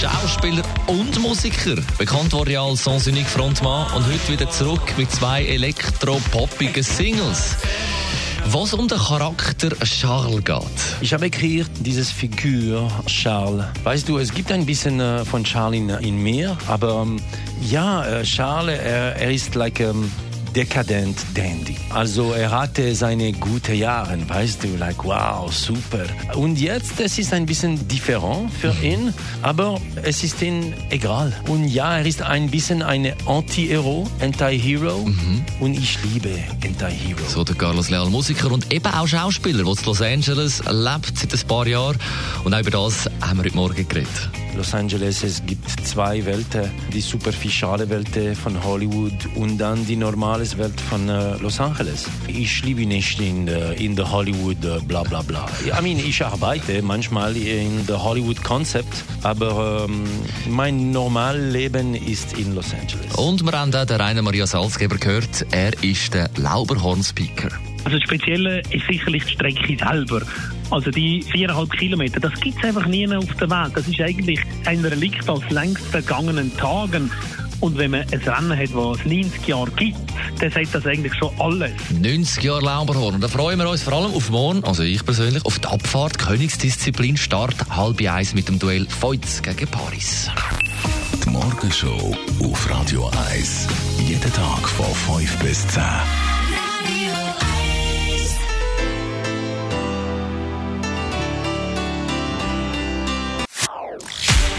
Schauspieler und Musiker. Bekannt wurde er als Sans Unique Frontmann und heute wieder zurück mit zwei elektropoppigen Singles. Was um den Charakter Charles geht. Ich habe kreiert dieses Figur Charles. Weißt du, es gibt ein bisschen äh, von Charles in, in mir, aber ähm, ja, äh, Charles, er, er ist like ähm, dekadent Dandy. Also er hatte seine guten Jahre, weißt du, like wow, super. Und jetzt, es ist ein bisschen different für ihn, aber es ist ihm egal. Und ja, er ist ein bisschen eine Anti-Hero, Anti-Hero. Und ich liebe Anti-Hero. So der Carlos Leal, Musiker und eben auch Schauspieler, der in Los Angeles lebt seit ein paar Jahren. Und auch über das haben wir heute Morgen geredet. Los Angeles, es gibt zwei Welten. Die superficiale Welt von Hollywood und dann die normale Welt von äh, Los Angeles. Ich lebe nicht in der in der Hollywood äh, bla bla bla. I mean, ich arbeite manchmal in der Hollywood Concept, aber ähm, mein normales Leben ist in Los Angeles. Und wir haben auch den Rainer Maria Salzgeber gehört. Er ist der Lauberhorn-Speaker. Also das Spezielle ist sicherlich die Strecke selber. Also die viereinhalb Kilometer, das gibt es einfach nie auf der Welt. Das ist eigentlich ein Relikt aus längst vergangenen Tagen. Und wenn man ein Rennen hat, das es 90 Jahre gibt, dann sagt das eigentlich schon alles. 90 Jahre Lauberhorn. Und da freuen wir uns vor allem auf morgen, also ich persönlich, auf die Abfahrt, Königsdisziplin, Start halb eins mit dem Duell Feuz gegen Paris. Die Morgenshow auf Radio 1. Jeden Tag von 5 bis 10.